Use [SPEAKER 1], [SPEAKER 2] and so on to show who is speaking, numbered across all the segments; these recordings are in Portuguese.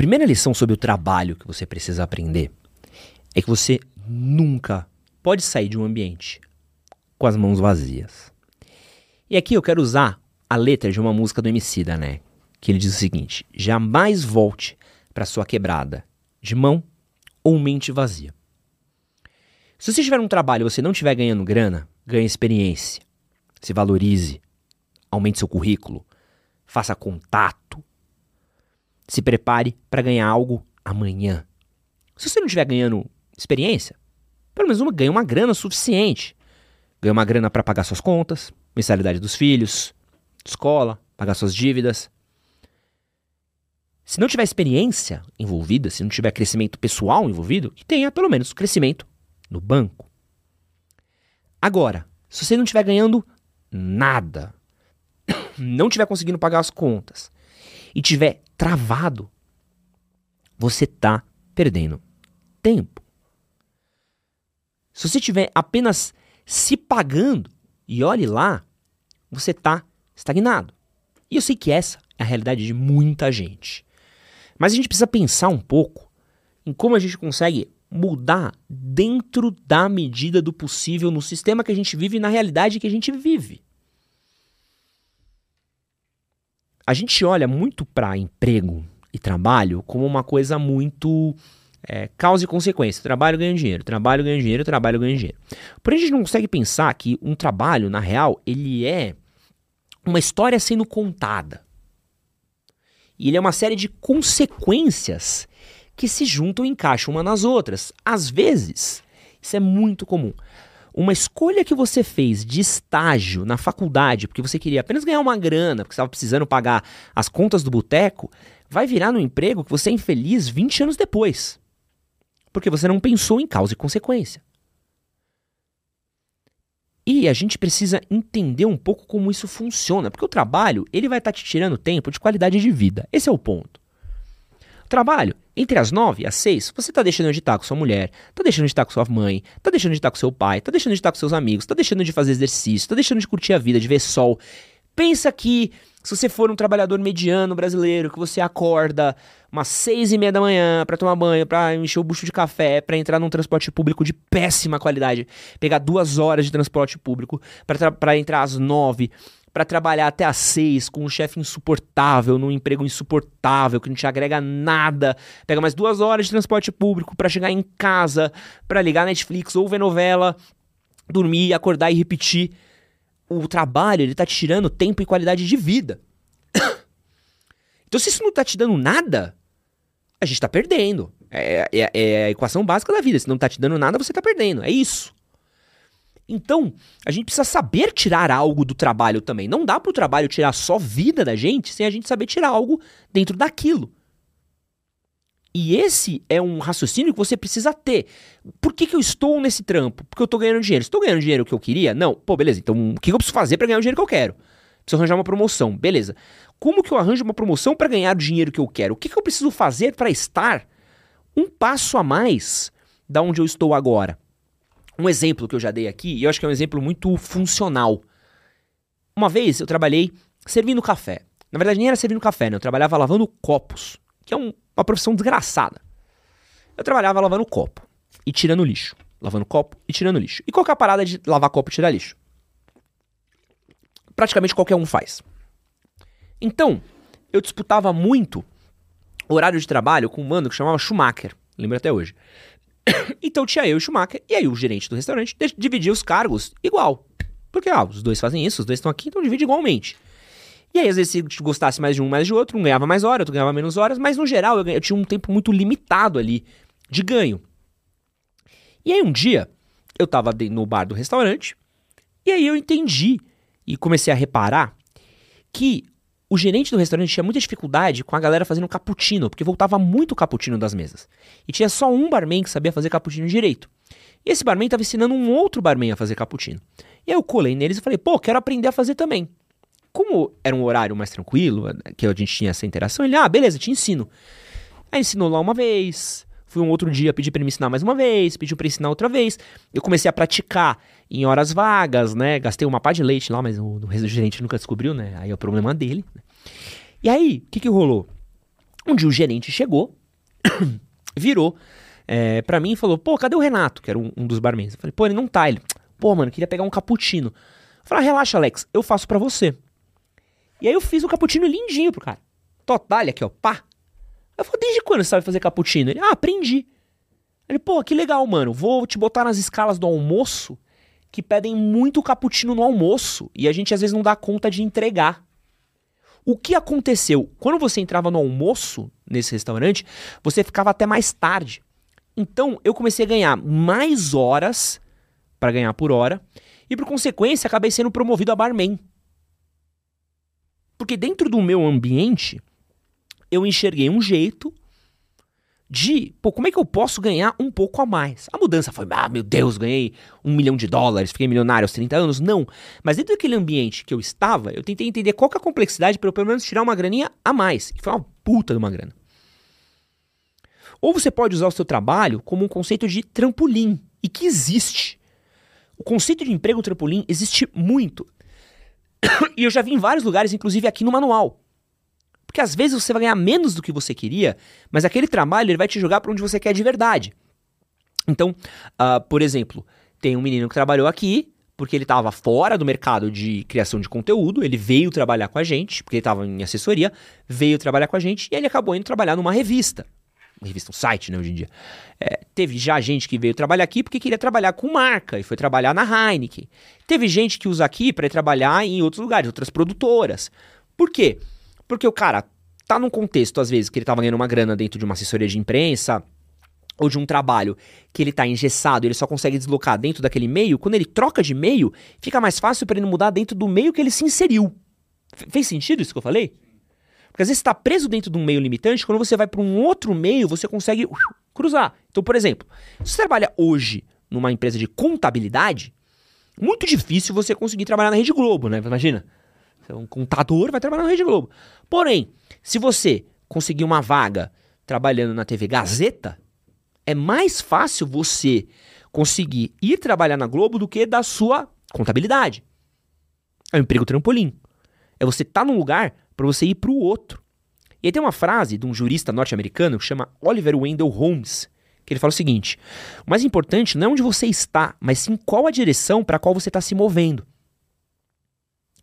[SPEAKER 1] primeira lição sobre o trabalho que você precisa aprender é que você nunca pode sair de um ambiente com as mãos vazias. E aqui eu quero usar a letra de uma música do Emicida, né? Que ele diz o seguinte: jamais volte para sua quebrada de mão ou mente vazia. Se você tiver um trabalho e você não estiver ganhando grana, ganhe experiência, se valorize, aumente seu currículo, faça contato, se prepare para ganhar algo amanhã. Se você não estiver ganhando experiência, pelo menos uma, ganhe uma grana suficiente. Ganhe uma grana para pagar suas contas, mensalidade dos filhos, escola, pagar suas dívidas. Se não tiver experiência envolvida, se não tiver crescimento pessoal envolvido, que tenha pelo menos crescimento no banco. Agora, se você não estiver ganhando nada, não estiver conseguindo pagar as contas e estiver travado, você está perdendo tempo. Se você estiver apenas se pagando e olhe lá, você está estagnado. E eu sei que essa é a realidade de muita gente. Mas a gente precisa pensar um pouco em como a gente consegue mudar dentro da medida do possível no sistema que a gente vive e na realidade que a gente vive. A gente olha muito para emprego e trabalho como uma coisa muito é, causa e consequência. Trabalho ganha dinheiro, trabalho ganha dinheiro, trabalho ganha dinheiro. Porém, a gente não consegue pensar que um trabalho, na real, ele é uma história sendo contada. E ele é uma série de consequências que se juntam e encaixam uma nas outras. Às vezes, isso é muito comum. Uma escolha que você fez de estágio na faculdade, porque você queria apenas ganhar uma grana, porque estava precisando pagar as contas do boteco, vai virar no emprego que você é infeliz 20 anos depois. Porque você não pensou em causa e consequência. E a gente precisa entender um pouco como isso funciona, porque o trabalho, ele vai estar tá te tirando tempo de qualidade de vida. Esse é o ponto. Trabalho, entre as nove e as seis, você tá deixando de estar com sua mulher, tá deixando de estar com sua mãe, tá deixando de estar com seu pai, tá deixando de estar com seus amigos, tá deixando de fazer exercício, tá deixando de curtir a vida, de ver sol. Pensa que se você for um trabalhador mediano brasileiro, que você acorda umas seis e meia da manhã para tomar banho, para encher o bucho de café, para entrar num transporte público de péssima qualidade, pegar duas horas de transporte público para entrar às nove, para trabalhar até às seis com um chefe insuportável, num emprego insuportável, que não te agrega nada. Pega mais duas horas de transporte público para chegar em casa, para ligar Netflix ou ver novela, dormir, acordar e repetir. O trabalho, ele tá te tirando tempo e qualidade de vida. então, se isso não tá te dando nada, a gente tá perdendo. É, é, é, a equação básica da vida. Se não tá te dando nada, você tá perdendo. É isso. Então, a gente precisa saber tirar algo do trabalho também. Não dá para o trabalho tirar só vida da gente sem a gente saber tirar algo dentro daquilo. E esse é um raciocínio que você precisa ter. Por que, que eu estou nesse trampo? Porque eu estou ganhando dinheiro. Estou ganhando dinheiro que eu queria? Não. Pô, beleza. Então, o que eu preciso fazer para ganhar o dinheiro que eu quero? Preciso arranjar uma promoção. Beleza. Como que eu arranjo uma promoção para ganhar o dinheiro que eu quero? O que, que eu preciso fazer para estar um passo a mais da onde eu estou agora? Um exemplo que eu já dei aqui, e eu acho que é um exemplo muito funcional. Uma vez eu trabalhei servindo café. Na verdade, nem era servindo café, né? Eu trabalhava lavando copos, que é um, uma profissão desgraçada. Eu trabalhava lavando copo e tirando lixo. Lavando copo e tirando lixo. E qual é a parada de lavar copo e tirar lixo? Praticamente qualquer um faz. Então, eu disputava muito horário de trabalho com um mano que chamava Schumacher. Lembro até hoje. então tinha eu e o Schumacher, e aí o gerente do restaurante dividia os cargos igual. Porque, os dois fazem isso, os dois estão aqui, então divide igualmente. E aí, às vezes, se gostasse mais de um, mais de outro, um ganhava mais horas, outro ganhava menos horas, mas no geral eu, eu tinha um tempo muito limitado ali de ganho. E aí, um dia, eu tava no bar do restaurante, e aí eu entendi e comecei a reparar que o gerente do restaurante tinha muita dificuldade com a galera fazendo cappuccino, porque voltava muito cappuccino das mesas. E tinha só um barman que sabia fazer cappuccino direito. E esse barman estava ensinando um outro barman a fazer cappuccino. E aí eu colei neles e falei, pô, quero aprender a fazer também. Como era um horário mais tranquilo, que a gente tinha essa interação, ele, ah, beleza, te ensino. Aí ensinou lá uma vez, Fui um outro dia pedir para me ensinar mais uma vez, pediu para ensinar outra vez. Eu comecei a praticar em horas vagas, né? Gastei uma pá de leite lá, mas o, o gerente nunca descobriu, né? Aí é o problema dele. Né? E aí, o que que rolou? Um dia o gerente chegou, virou é, pra mim e falou: pô, cadê o Renato? Que era um, um dos barmans. Eu falei: pô, ele não tá. Ele, pô, mano, queria pegar um cappuccino. Eu falei: ah, relaxa, Alex, eu faço para você. E aí eu fiz o cappuccino lindinho pro cara. Total, aqui, ó, pá. Eu falei: desde quando você sabe fazer cappuccino? Ele: ah, aprendi. Ele, pô, que legal, mano. Vou te botar nas escalas do almoço que pedem muito cappuccino no almoço e a gente às vezes não dá conta de entregar. O que aconteceu? Quando você entrava no almoço nesse restaurante, você ficava até mais tarde. Então eu comecei a ganhar mais horas para ganhar por hora e por consequência acabei sendo promovido a barman. Porque dentro do meu ambiente eu enxerguei um jeito de, pô, como é que eu posso ganhar um pouco a mais? A mudança foi, ah, meu Deus, ganhei um milhão de dólares, fiquei milionário aos 30 anos. Não. Mas dentro daquele ambiente que eu estava, eu tentei entender qual que é a complexidade para eu pelo menos tirar uma graninha a mais. E foi uma puta de uma grana. Ou você pode usar o seu trabalho como um conceito de trampolim, e que existe. O conceito de emprego trampolim existe muito. e eu já vi em vários lugares, inclusive aqui no manual. Porque às vezes você vai ganhar menos do que você queria, mas aquele trabalho ele vai te jogar para onde você quer de verdade. Então, uh, por exemplo, tem um menino que trabalhou aqui porque ele estava fora do mercado de criação de conteúdo, ele veio trabalhar com a gente, porque ele estava em assessoria, veio trabalhar com a gente e ele acabou indo trabalhar numa revista. Uma revista, um site, né, hoje em dia. É, teve já gente que veio trabalhar aqui porque queria trabalhar com marca e foi trabalhar na Heineken. Teve gente que usa aqui para trabalhar em outros lugares, outras produtoras. Por quê? Porque o cara tá num contexto, às vezes, que ele tava ganhando uma grana dentro de uma assessoria de imprensa ou de um trabalho que ele tá engessado, ele só consegue deslocar dentro daquele meio, quando ele troca de meio, fica mais fácil para ele mudar dentro do meio que ele se inseriu. F fez sentido isso que eu falei? Porque às vezes está preso dentro de um meio limitante, quando você vai para um outro meio, você consegue uh, cruzar. Então, por exemplo, se você trabalha hoje numa empresa de contabilidade, muito difícil você conseguir trabalhar na Rede Globo, né? Imagina. É um contador, vai trabalhar na Rede Globo. Porém, se você conseguir uma vaga trabalhando na TV Gazeta, é mais fácil você conseguir ir trabalhar na Globo do que da sua contabilidade. É um emprego trampolim. É você estar tá num lugar para você ir para o outro. E aí tem uma frase de um jurista norte-americano que chama Oliver Wendell Holmes, que ele fala o seguinte: o mais importante não é onde você está, mas sim qual a direção para a qual você está se movendo.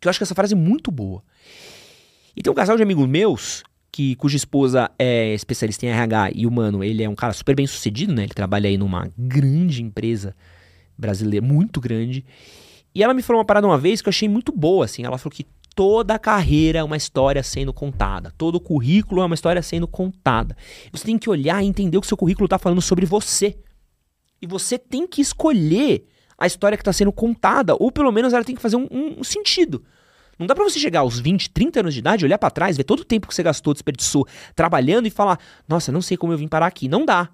[SPEAKER 1] Que eu acho que essa frase é muito boa. E tem um casal de amigos meus, que, cuja esposa é especialista em RH e o mano, ele é um cara super bem sucedido, né? Ele trabalha aí numa grande empresa brasileira, muito grande. E ela me falou uma parada uma vez que eu achei muito boa, assim. Ela falou que toda carreira é uma história sendo contada. Todo currículo é uma história sendo contada. Você tem que olhar e entender o que seu currículo está falando sobre você. E você tem que escolher a história que está sendo contada, ou pelo menos ela tem que fazer um, um sentido. Não dá para você chegar aos 20, 30 anos de idade, olhar para trás, ver todo o tempo que você gastou, desperdiçou trabalhando e falar: "Nossa, não sei como eu vim parar aqui". Não dá.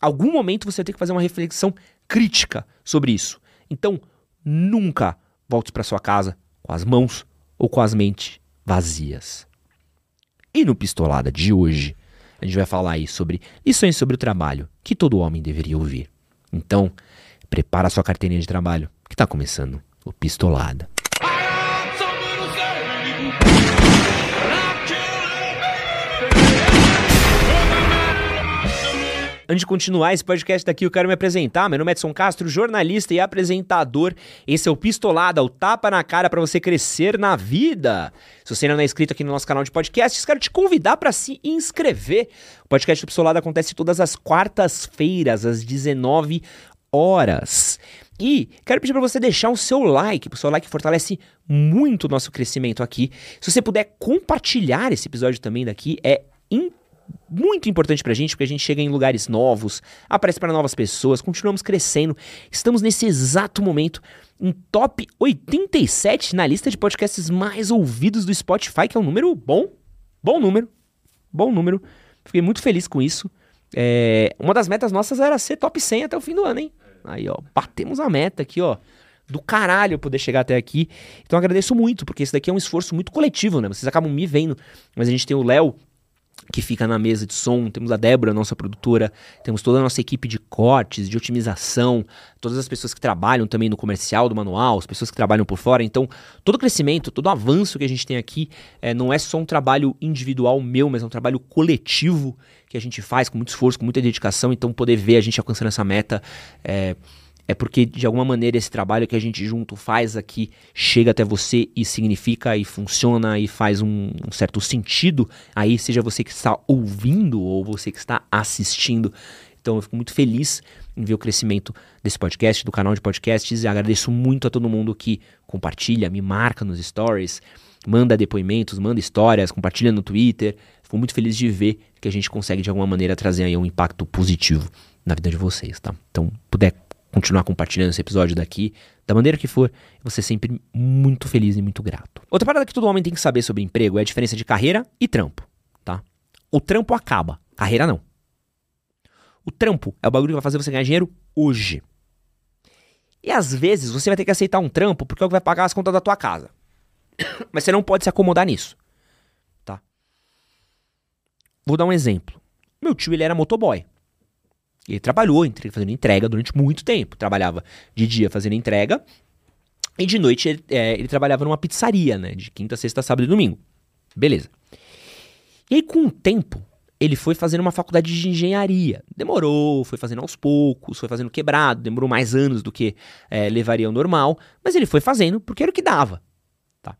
[SPEAKER 1] Algum momento você ter que fazer uma reflexão crítica sobre isso. Então, nunca volte para sua casa com as mãos ou com as mentes vazias. E no pistolada de hoje, a gente vai falar aí sobre lições sobre o trabalho que todo homem deveria ouvir. Então, prepara sua carteirinha de trabalho, que está começando o Pistolada. Antes de continuar esse podcast daqui, eu quero me apresentar. Meu nome é Edson Castro, jornalista e apresentador. Esse é o Pistolada, o tapa na cara para você crescer na vida. Se você ainda não é inscrito aqui no nosso canal de podcasts, quero te convidar para se inscrever. O podcast do Pistolada acontece todas as quartas-feiras, às 19 horas. E quero pedir para você deixar o seu like, o seu like fortalece muito o nosso crescimento aqui. Se você puder compartilhar esse episódio também daqui, é muito importante pra gente, porque a gente chega em lugares novos, aparece para novas pessoas, continuamos crescendo. Estamos nesse exato momento em top 87 na lista de podcasts mais ouvidos do Spotify, que é um número bom, bom número, bom número. Fiquei muito feliz com isso. É, uma das metas nossas era ser top 100 até o fim do ano, hein? Aí, ó, batemos a meta aqui, ó. Do caralho poder chegar até aqui. Então agradeço muito, porque esse daqui é um esforço muito coletivo, né? Vocês acabam me vendo, mas a gente tem o Léo que fica na mesa de som, temos a Débora, nossa produtora, temos toda a nossa equipe de cortes, de otimização, todas as pessoas que trabalham também no comercial do manual, as pessoas que trabalham por fora. Então, todo o crescimento, todo o avanço que a gente tem aqui é, não é só um trabalho individual meu, mas é um trabalho coletivo que a gente faz com muito esforço, com muita dedicação. Então, poder ver a gente alcançando essa meta é, é porque de alguma maneira esse trabalho que a gente junto faz aqui chega até você e significa e funciona e faz um, um, certo sentido aí, seja você que está ouvindo ou você que está assistindo. Então eu fico muito feliz em ver o crescimento desse podcast, do canal de podcasts e agradeço muito a todo mundo que compartilha, me marca nos stories, manda depoimentos, manda histórias, compartilha no Twitter. Fico muito feliz de ver que a gente consegue de alguma maneira trazer aí um impacto positivo na vida de vocês, tá? Então, puder continuar compartilhando esse episódio daqui, da maneira que for, ser sempre muito feliz e muito grato. Outra parada que todo homem tem que saber sobre emprego é a diferença de carreira e trampo, tá? O trampo acaba, carreira não. O trampo é o bagulho que vai fazer você ganhar dinheiro hoje. E às vezes você vai ter que aceitar um trampo porque é o que vai pagar as contas da tua casa. Mas você não pode se acomodar nisso, tá? Vou dar um exemplo. Meu tio, ele era motoboy. Ele trabalhou fazendo entrega durante muito tempo. Trabalhava de dia fazendo entrega e de noite ele, é, ele trabalhava numa pizzaria, né? De quinta, sexta, sábado e domingo. Beleza. E aí, com o tempo, ele foi fazendo uma faculdade de engenharia. Demorou, foi fazendo aos poucos, foi fazendo quebrado, demorou mais anos do que é, levaria ao normal, mas ele foi fazendo porque era o que dava. Tá?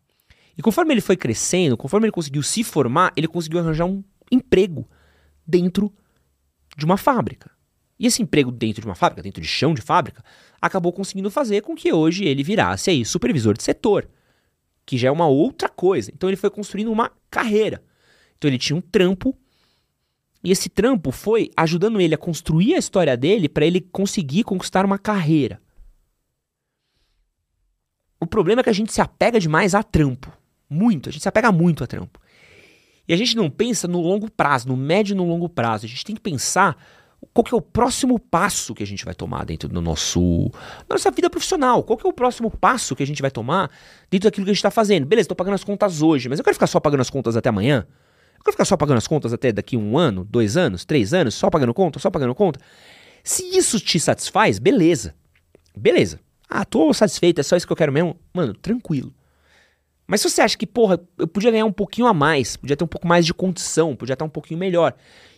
[SPEAKER 1] E conforme ele foi crescendo, conforme ele conseguiu se formar, ele conseguiu arranjar um emprego dentro de uma fábrica. E esse emprego dentro de uma fábrica, dentro de chão de fábrica, acabou conseguindo fazer com que hoje ele virasse aí supervisor de setor, que já é uma outra coisa. Então ele foi construindo uma carreira. Então ele tinha um trampo e esse trampo foi ajudando ele a construir a história dele para ele conseguir conquistar uma carreira. O problema é que a gente se apega demais a trampo. Muito, a gente se apega muito a trampo. E a gente não pensa no longo prazo, no médio e no longo prazo. A gente tem que pensar qual que é o próximo passo que a gente vai tomar dentro do nosso da nossa vida profissional? Qual que é o próximo passo que a gente vai tomar dentro daquilo que a gente está fazendo? Beleza, estou pagando as contas hoje, mas eu quero ficar só pagando as contas até amanhã? Eu quero ficar só pagando as contas até daqui um ano, dois anos, três anos, só pagando conta, só pagando conta? Se isso te satisfaz, beleza. Beleza. Ah, tô satisfeito, é só isso que eu quero mesmo? Mano, tranquilo. Mas se você acha que, porra, eu podia ganhar um pouquinho a mais, podia ter um pouco mais de condição, podia estar um pouquinho melhor.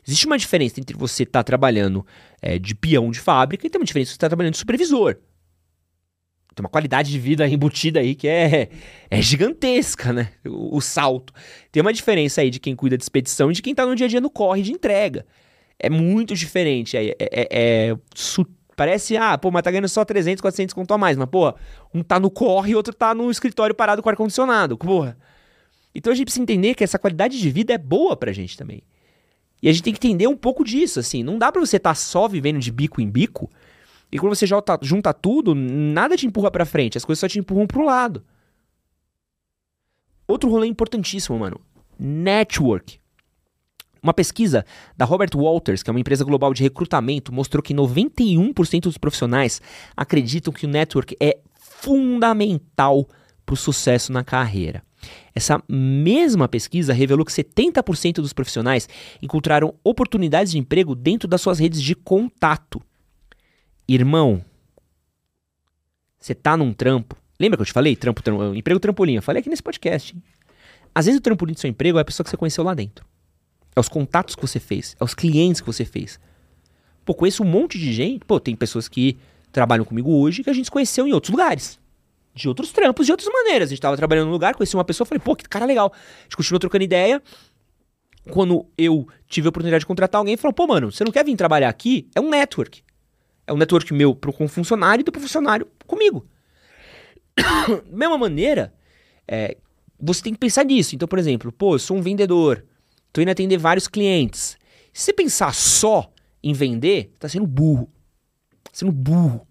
[SPEAKER 1] Existe uma diferença entre você estar tá trabalhando é, de peão de fábrica e tem uma diferença entre você estar tá trabalhando de supervisor. Tem uma qualidade de vida embutida aí que é, é gigantesca, né? O, o, salto. Tem uma diferença aí de quem cuida de expedição e de quem está no dia a dia no corre de entrega. É muito diferente. É, é, é, é Parece, ah, pô, mas tá ganhando só 300, 400 conto a mais. Mas, pô, um tá no corre e outro tá no escritório parado com ar-condicionado, porra. Então a gente precisa entender que essa qualidade de vida é boa pra gente também. E a gente tem que entender um pouco disso, assim. Não dá pra você estar tá só vivendo de bico em bico e quando você junta, junta tudo, nada te empurra pra frente, as coisas só te empurram pro lado. Outro rolê importantíssimo, mano. Network. Uma pesquisa da Robert Walters, que é uma empresa global de recrutamento, mostrou que 91% dos profissionais acreditam que o network é fundamental para o sucesso na carreira. Essa mesma pesquisa revelou que 70% dos profissionais encontraram oportunidades de emprego dentro das suas redes de contato. Irmão, você tá num trampo. Lembra que eu te falei? Trampo, trampo emprego trampolim. Eu falei aqui nesse podcast. Hein? Às vezes o trampolim do seu emprego é a pessoa que você conheceu lá dentro. É os contatos que você fez, é os clientes que você fez. Pô, conheço um monte de gente. Pô, tem pessoas que trabalham comigo hoje que a gente conheceu em outros lugares. De outros trampos, de outras maneiras. A gente tava trabalhando num lugar, conheci uma pessoa, falei, pô, que cara legal. A gente continuou trocando ideia. Quando eu tive a oportunidade de contratar alguém, falou, pô, mano, você não quer vir trabalhar aqui? É um network. É um network meu pro, com funcionário e do funcionário comigo. Mesma maneira, é, você tem que pensar nisso. Então, por exemplo, pô, eu sou um vendedor. Tô indo atender vários clientes. Se você pensar só em vender, tá sendo burro. Tá sendo burro.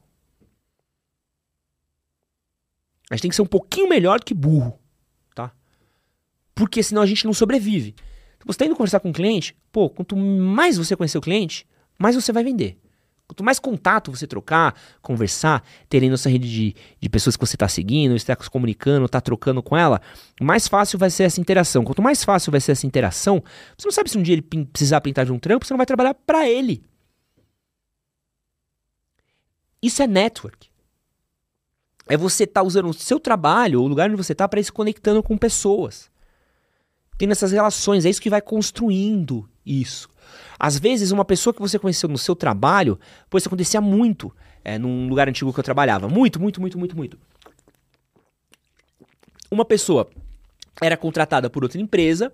[SPEAKER 1] A gente tem que ser um pouquinho melhor do que burro, tá? Porque senão a gente não sobrevive. Então, você tá indo conversar com um cliente, pô, quanto mais você conhecer o cliente, mais você vai vender. Quanto mais contato você trocar, conversar, terem nossa rede de, de pessoas que você está seguindo, está se comunicando, está trocando com ela, mais fácil vai ser essa interação. Quanto mais fácil vai ser essa interação, você não sabe se um dia ele precisar pintar de um trampo, você não vai trabalhar para ele. Isso é network. É você estar tá usando o seu trabalho, o lugar onde você está, para ir se conectando com pessoas. Tendo essas relações, é isso que vai construindo isso. Às vezes, uma pessoa que você conheceu no seu trabalho, pois isso acontecia muito é, num lugar antigo que eu trabalhava. Muito, muito, muito, muito, muito. Uma pessoa era contratada por outra empresa,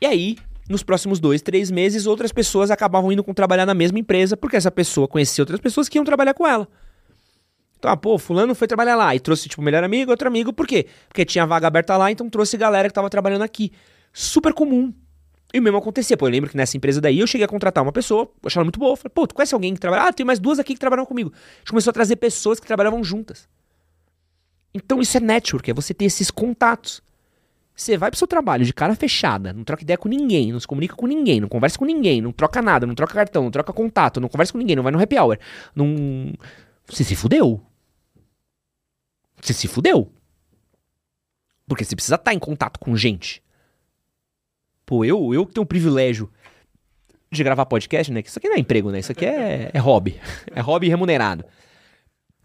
[SPEAKER 1] e aí, nos próximos dois, três meses, outras pessoas acabavam indo com trabalhar na mesma empresa, porque essa pessoa conhecia outras pessoas que iam trabalhar com ela. Então, ah, pô, fulano foi trabalhar lá e trouxe, tipo, melhor amigo, outro amigo, por quê? Porque tinha vaga aberta lá, então trouxe galera que tava trabalhando aqui. Super comum. E o mesmo acontecia. Pô, eu lembro que nessa empresa daí eu cheguei a contratar uma pessoa, achei ela muito boa. Falei, pô, tu conhece alguém que trabalha? Ah, tem mais duas aqui que trabalham comigo. A gente começou a trazer pessoas que trabalhavam juntas. Então isso é network, é você ter esses contatos. Você vai pro seu trabalho de cara fechada, não troca ideia com ninguém, não se comunica com ninguém, não conversa com ninguém, não troca nada, não troca cartão, não troca contato, não conversa com ninguém, não vai no happy hour. Não. Você se fudeu. Você se fudeu. Porque você precisa estar em contato com gente. Pô, eu, eu que tenho o privilégio de gravar podcast, né? Isso aqui não é emprego, né? Isso aqui é, é hobby. É hobby remunerado.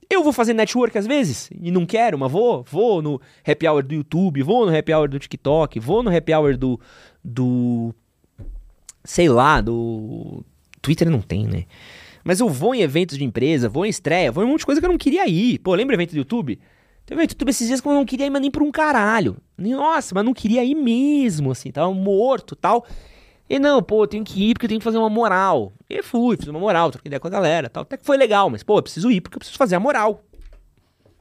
[SPEAKER 1] Eu vou fazer network às vezes e não quero, mas vou. Vou no happy hour do YouTube, vou no happy hour do TikTok, vou no happy hour do. do. sei lá, do. Twitter não tem, né? Mas eu vou em eventos de empresa, vou em estreia, vou em um monte de coisa que eu não queria ir. Pô, lembra evento do YouTube? Teve evento do YouTube esses dias que eu não queria ir nem por um caralho. Nossa, mas não queria ir mesmo, assim, tava morto tal. E não, pô, eu tenho que ir porque eu tenho que fazer uma moral. E fui, fiz uma moral, troquei ideia com a galera tal. Até que foi legal, mas, pô, eu preciso ir porque eu preciso fazer a moral.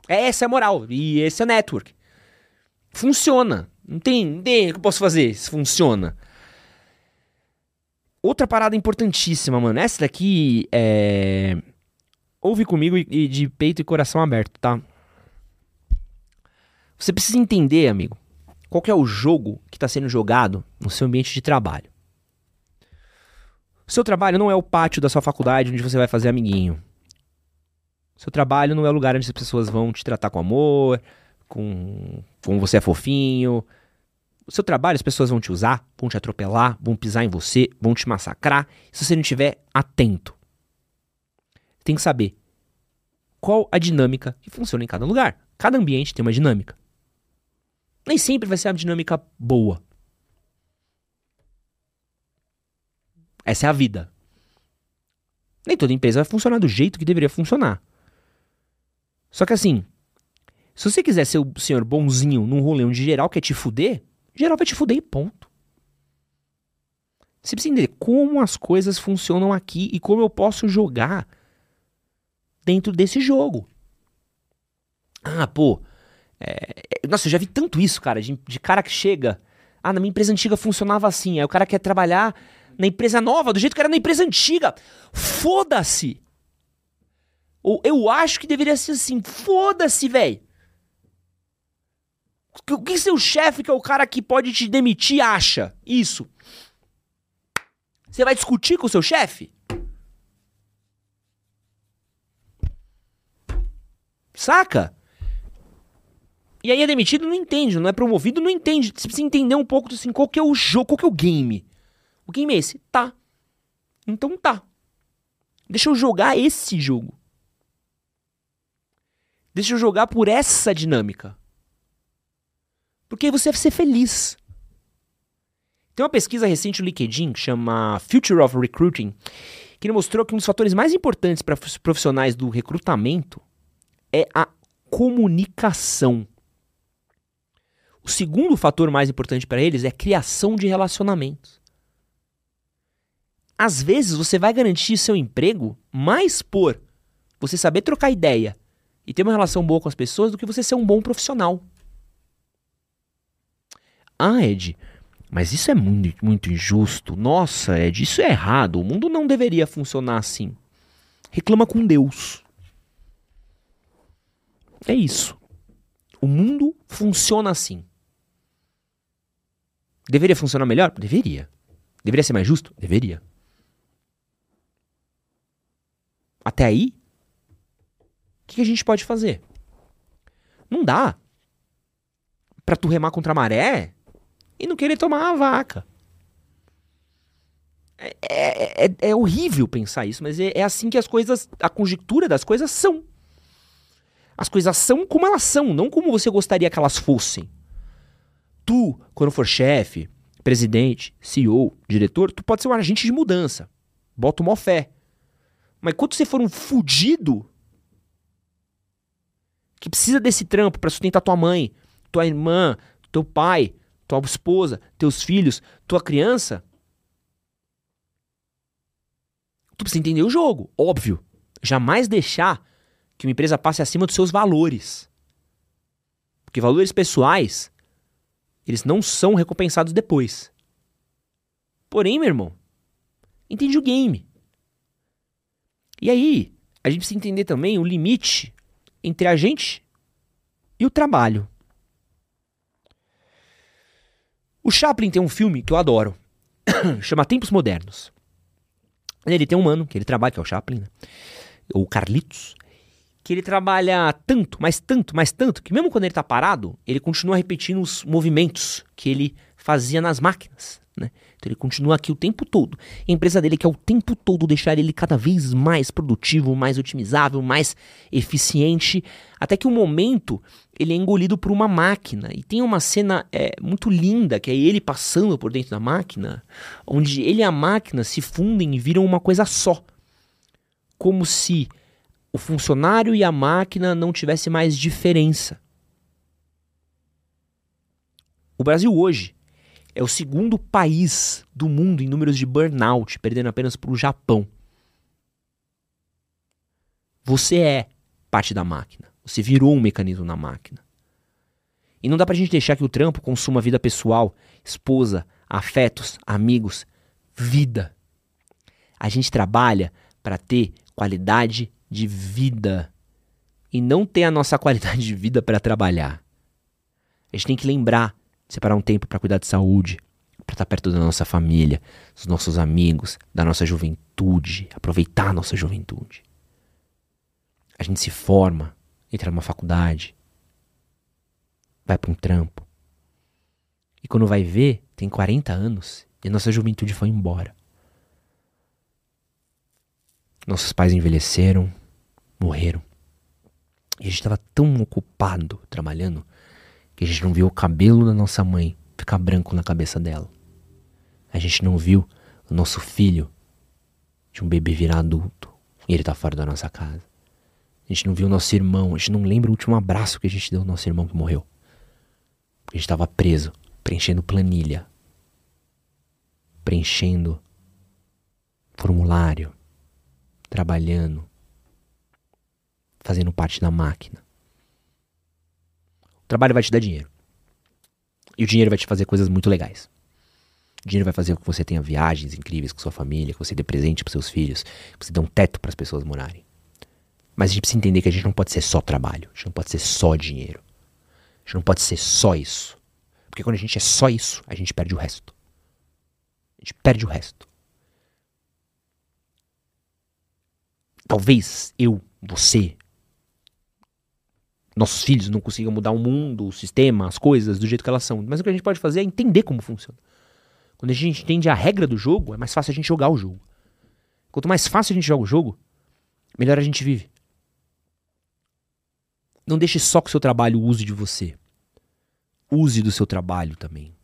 [SPEAKER 1] Essa é a moral. E esse é o network. Funciona. Não tem, não tem o que eu posso fazer se funciona. Outra parada importantíssima, mano. Essa daqui é. Ouve comigo e de peito e coração aberto, tá? Você precisa entender, amigo, qual é o jogo que está sendo jogado no seu ambiente de trabalho. O seu trabalho não é o pátio da sua faculdade onde você vai fazer amiguinho. O seu trabalho não é o lugar onde as pessoas vão te tratar com amor, com como você é fofinho. O seu trabalho as pessoas vão te usar, vão te atropelar, vão pisar em você, vão te massacrar, se você não estiver atento. Tem que saber qual a dinâmica que funciona em cada lugar. Cada ambiente tem uma dinâmica nem sempre vai ser uma dinâmica boa. Essa é a vida. Nem toda empresa vai funcionar do jeito que deveria funcionar. Só que assim, se você quiser ser o senhor bonzinho num rolê onde geral quer te fuder, geral vai te fuder e ponto. Você precisa entender como as coisas funcionam aqui e como eu posso jogar dentro desse jogo. Ah, pô, é, nossa, eu já vi tanto isso, cara, de, de cara que chega. Ah, na minha empresa antiga funcionava assim. Aí o cara quer trabalhar na empresa nova, do jeito que era na empresa antiga. Foda-se! Ou eu acho que deveria ser assim. Foda-se, velho! O que seu chefe, que é o cara que pode te demitir, acha? Isso. Você vai discutir com o seu chefe? Saca? E aí é demitido, não entende, não é promovido, não entende. Você precisa entender um pouco assim, qual que é o jogo, qual que é o game. O game é esse? Tá. Então tá. Deixa eu jogar esse jogo. Deixa eu jogar por essa dinâmica. Porque aí você vai ser feliz. Tem uma pesquisa recente no LinkedIn que chama Future of Recruiting, que mostrou que um dos fatores mais importantes para profissionais do recrutamento é a comunicação. O segundo fator mais importante para eles é criação de relacionamentos. Às vezes você vai garantir seu emprego mais por você saber trocar ideia e ter uma relação boa com as pessoas do que você ser um bom profissional. Ah, Ed, mas isso é muito, muito injusto. Nossa, Ed, isso é errado. O mundo não deveria funcionar assim. Reclama com Deus. É isso. O mundo funciona assim. Deveria funcionar melhor? Deveria. Deveria ser mais justo? Deveria. Até aí, o que, a gente pode fazer? Não dá pra tu remar contra a maré e não querer tomar a vaca. É, é, é, é horrível pensar isso, mas é, é assim que as coisas, a conjectura das coisas são. As coisas são como elas são, não como você gostaria que elas fossem. Tu, quando for chefe, presidente, CEO, diretor, tu pode ser um agente de mudança. Bota uma fé. Mas quando você for um fudido que precisa desse trampo para sustentar tua mãe, tua irmã, teu pai, tua esposa, teus filhos, tua criança, tu precisa entender o jogo, óbvio. Jamais deixar que uma empresa passe acima dos seus valores. Porque valores pessoais, eles não são recompensados depois. Porém, meu irmão, entende o game. E aí, a gente precisa entender também o limite entre a gente e o trabalho. O Chaplin tem um filme que eu adoro, chama Tempos Modernos. Ele tem um mano que ele trabalha, que é o Chaplin, né? o Carlitos, que ele trabalha tanto, mas tanto, mas tanto, que mesmo quando ele tá parado, ele continua repetindo os movimentos que ele fazia nas máquinas, né? Então ele continua aqui o tempo todo. a empresa dele quer o tempo todo deixar ele cada vez mais produtivo, mais otimizável, mais eficiente, até que um momento ele é engolido por uma máquina. E tem uma cena é, muito linda, que é ele passando por dentro da máquina, onde ele e a máquina se fundem e viram uma coisa só. Como se o funcionário e a máquina não tivesse mais diferença. O Brasil hoje é o segundo país do mundo em números de burnout, perdendo apenas para o Japão. Você é parte da máquina. Você virou um mecanismo na máquina. E não dá pra gente deixar que o trampo consuma vida pessoal, esposa, afetos, amigos, vida. A gente trabalha para ter qualidade de vida e não ter a nossa qualidade de vida para trabalhar. A gente tem que lembrar de separar um tempo para cuidar de saúde, para estar perto da nossa família, dos nossos amigos, da nossa juventude, aproveitar a nossa juventude. A gente se forma, entra numa faculdade, vai para um trampo. E quando vai ver, tem 40 anos e a nossa juventude foi embora. Nossos pais envelheceram, morreram. E a gente estava tão ocupado trabalhando que a gente não viu o cabelo da nossa mãe ficar branco na cabeça dela. A gente não viu o nosso filho de um bebê virar adulto e ele tá fora da nossa casa. A gente não viu o nosso irmão, a gente não lembra o último abraço que a gente deu ao nosso irmão que morreu. A gente estava preso, preenchendo planilha, preenchendo formulário, trabalhando, fazendo parte da máquina. O trabalho vai te dar dinheiro. E o dinheiro vai te fazer coisas muito legais. O dinheiro vai fazer com que você tenha viagens incríveis com sua família, que você dê presente para seus filhos, que você dê um teto para as pessoas morarem. Mas a gente precisa entender que a gente não pode ser só trabalho, a gente não pode ser só dinheiro. A gente não pode ser só isso. Porque quando a gente é só isso, a gente perde o resto. A gente perde o resto. Talvez eu, você, nossos filhos não consigam mudar o mundo, o sistema, as coisas do jeito que elas são. Mas o que a gente pode fazer é entender como funciona. Quando a gente entende a regra do jogo, é mais fácil a gente jogar o jogo. Quanto mais fácil a gente joga o jogo, melhor a gente vive. Não deixe só que o seu trabalho use de você. Use do seu trabalho também.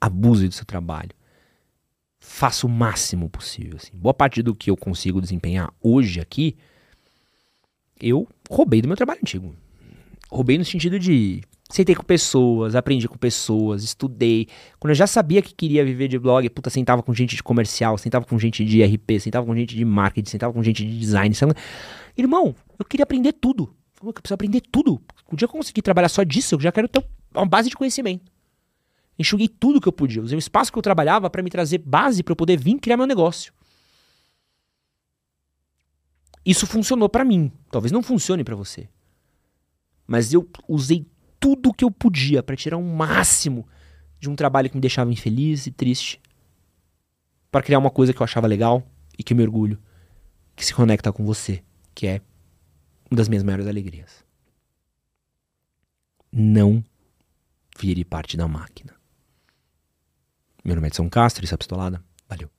[SPEAKER 1] Abuse do seu trabalho. Faça o máximo possível. Assim. Boa parte do que eu consigo desempenhar hoje aqui, eu roubei do meu trabalho antigo. Roubei no sentido de sentei com pessoas, aprendi com pessoas, estudei. Quando eu já sabia que queria viver de blog, puta, sentava com gente de comercial, sentava com gente de RP, sentava com gente de marketing, sentava com gente de design. Irmão, eu queria aprender tudo. Eu preciso aprender tudo. O dia eu conseguir trabalhar só disso, eu já quero ter uma base de conhecimento. Enxuguei tudo que eu podia. Usei o espaço que eu trabalhava para me trazer base para eu poder vir criar meu negócio. Isso funcionou para mim. Talvez não funcione para você. Mas eu usei tudo que eu podia para tirar um máximo de um trabalho que me deixava infeliz e triste. para criar uma coisa que eu achava legal e que eu me orgulho. Que se conecta com você, que é uma das minhas maiores alegrias. Não vire parte da máquina. Meu nome é Edson Castro, isso é Pistolada. Valeu.